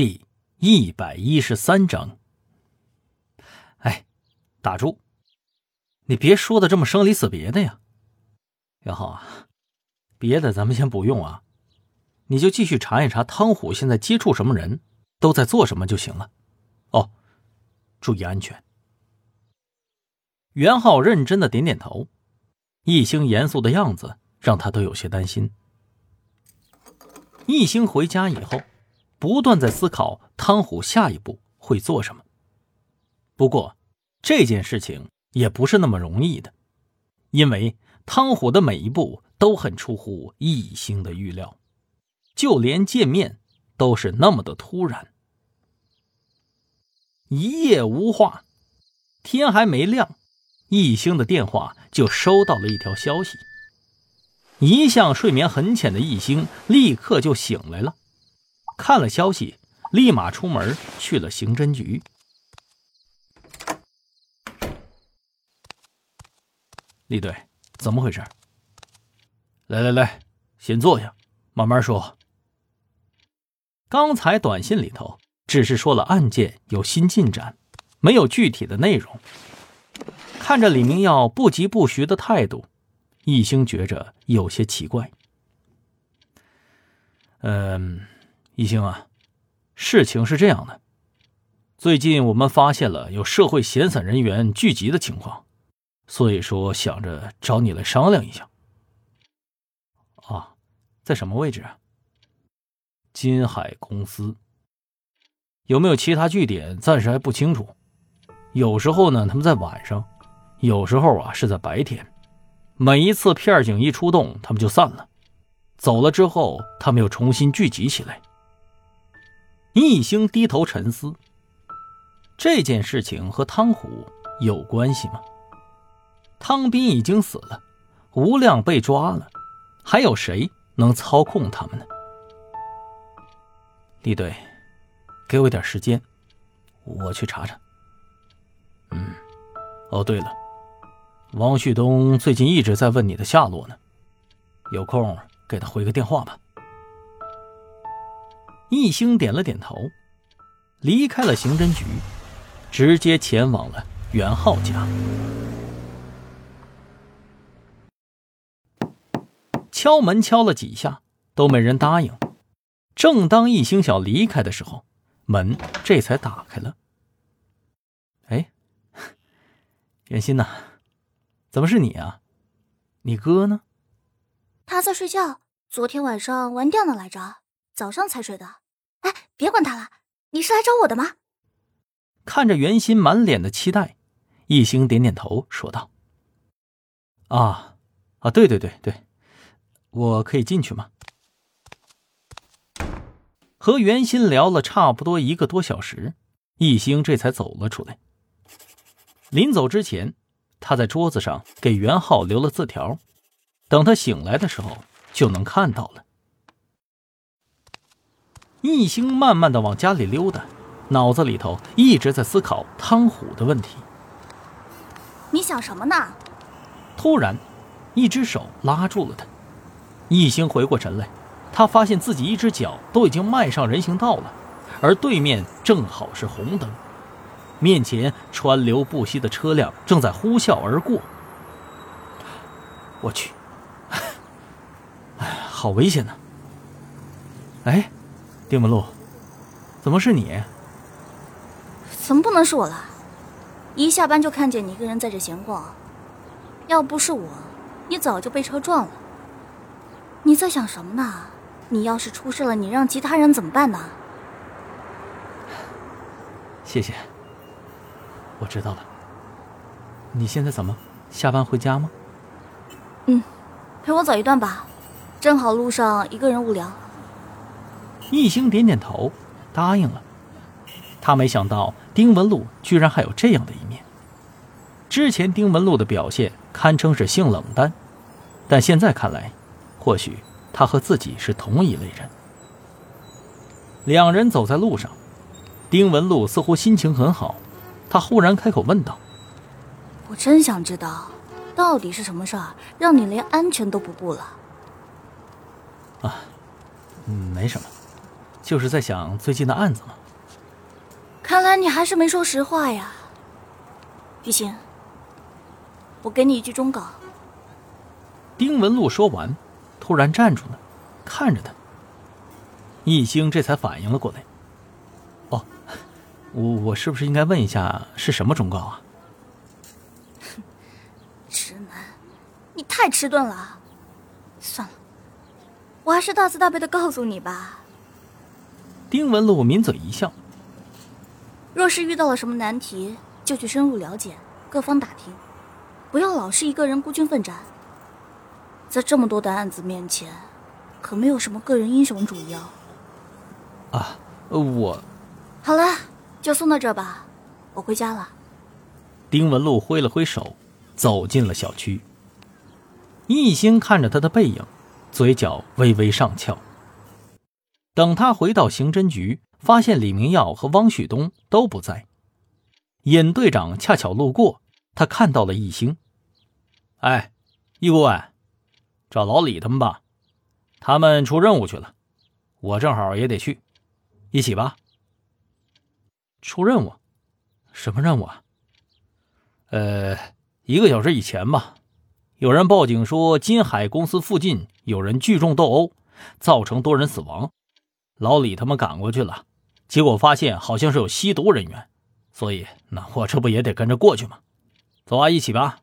第一百一十三章。哎，打住！你别说的这么生离死别的呀，元浩啊，别的咱们先不用啊，你就继续查一查汤虎现在接触什么人，都在做什么就行了。哦，注意安全。袁浩认真的点点头，一星严肃的样子让他都有些担心。一星回家以后。不断在思考汤虎下一步会做什么。不过这件事情也不是那么容易的，因为汤虎的每一步都很出乎易星的预料，就连见面都是那么的突然。一夜无话，天还没亮，易星的电话就收到了一条消息。一向睡眠很浅的易星立刻就醒来了。看了消息，立马出门去了刑侦局。李队，怎么回事？来来来，先坐下，慢慢说。刚才短信里头只是说了案件有新进展，没有具体的内容。看着李明耀不疾不徐的态度，易兴觉着有些奇怪。嗯。一星啊，事情是这样的，最近我们发现了有社会闲散人员聚集的情况，所以说想着找你来商量一下。啊，在什么位置啊？金海公司有没有其他据点？暂时还不清楚。有时候呢，他们在晚上；有时候啊，是在白天。每一次片警一出动，他们就散了。走了之后，他们又重新聚集起来。易兴低头沉思，这件事情和汤虎有关系吗？汤斌已经死了，吴亮被抓了，还有谁能操控他们呢？李队，给我点时间，我去查查。嗯，哦对了，王旭东最近一直在问你的下落呢，有空给他回个电话吧。易兴点了点头，离开了刑侦局，直接前往了袁浩家。敲门敲了几下，都没人答应。正当易兴想离开的时候，门这才打开了。哎，袁心呐，怎么是你啊？你哥呢？他在睡觉，昨天晚上玩电脑来着，早上才睡的。哎，别管他了，你是来找我的吗？看着袁心满脸的期待，一星点点头说道：“啊，啊，对对对对，我可以进去吗？”和袁心聊了差不多一个多小时，一星这才走了出来。临走之前，他在桌子上给袁浩留了字条，等他醒来的时候就能看到了。易兴慢慢的往家里溜达，脑子里头一直在思考汤虎的问题。你想什么呢？突然，一只手拉住了他。易兴回过神来，他发现自己一只脚都已经迈上人行道了，而对面正好是红灯，面前川流不息的车辆正在呼啸而过。我去，哎，好危险呐！哎。丁文璐，怎么是你？怎么不能是我了？一下班就看见你一个人在这闲逛，要不是我，你早就被车撞了。你在想什么呢？你要是出事了，你让其他人怎么办呢？谢谢，我知道了。你现在怎么下班回家吗？嗯，陪我走一段吧，正好路上一个人无聊。易星点点头，答应了。他没想到丁文璐居然还有这样的一面。之前丁文璐的表现堪称是性冷淡，但现在看来，或许他和自己是同一类人。两人走在路上，丁文璐似乎心情很好，他忽然开口问道：“我真想知道，到底是什么事儿让你连安全都不顾了？”啊，嗯，没什么。就是在想最近的案子嘛。看来你还是没说实话呀，玉兴。我给你一句忠告。丁文璐说完，突然站住了，看着他。易星这才反应了过来。哦，我我是不是应该问一下是什么忠告啊？直男，你太迟钝了。算了，我还是大慈大悲的告诉你吧。丁文璐抿嘴一笑。若是遇到了什么难题，就去深入了解，各方打听，不要老是一个人孤军奋战。在这么多的案子面前，可没有什么个人英雄主义哦。啊，我，好了，就送到这吧，我回家了。丁文璐挥了挥手，走进了小区。一心看着他的背影，嘴角微微上翘。等他回到刑侦局。发现李明耀和汪旭东都不在，尹队长恰巧路过，他看到了易星。哎，易顾问，找老李他们吧，他们出任务去了，我正好也得去，一起吧。出任务？什么任务啊？呃，一个小时以前吧，有人报警说金海公司附近有人聚众斗殴，造成多人死亡，老李他们赶过去了。结果发现好像是有吸毒人员，所以那我这不也得跟着过去吗？走啊，一起吧。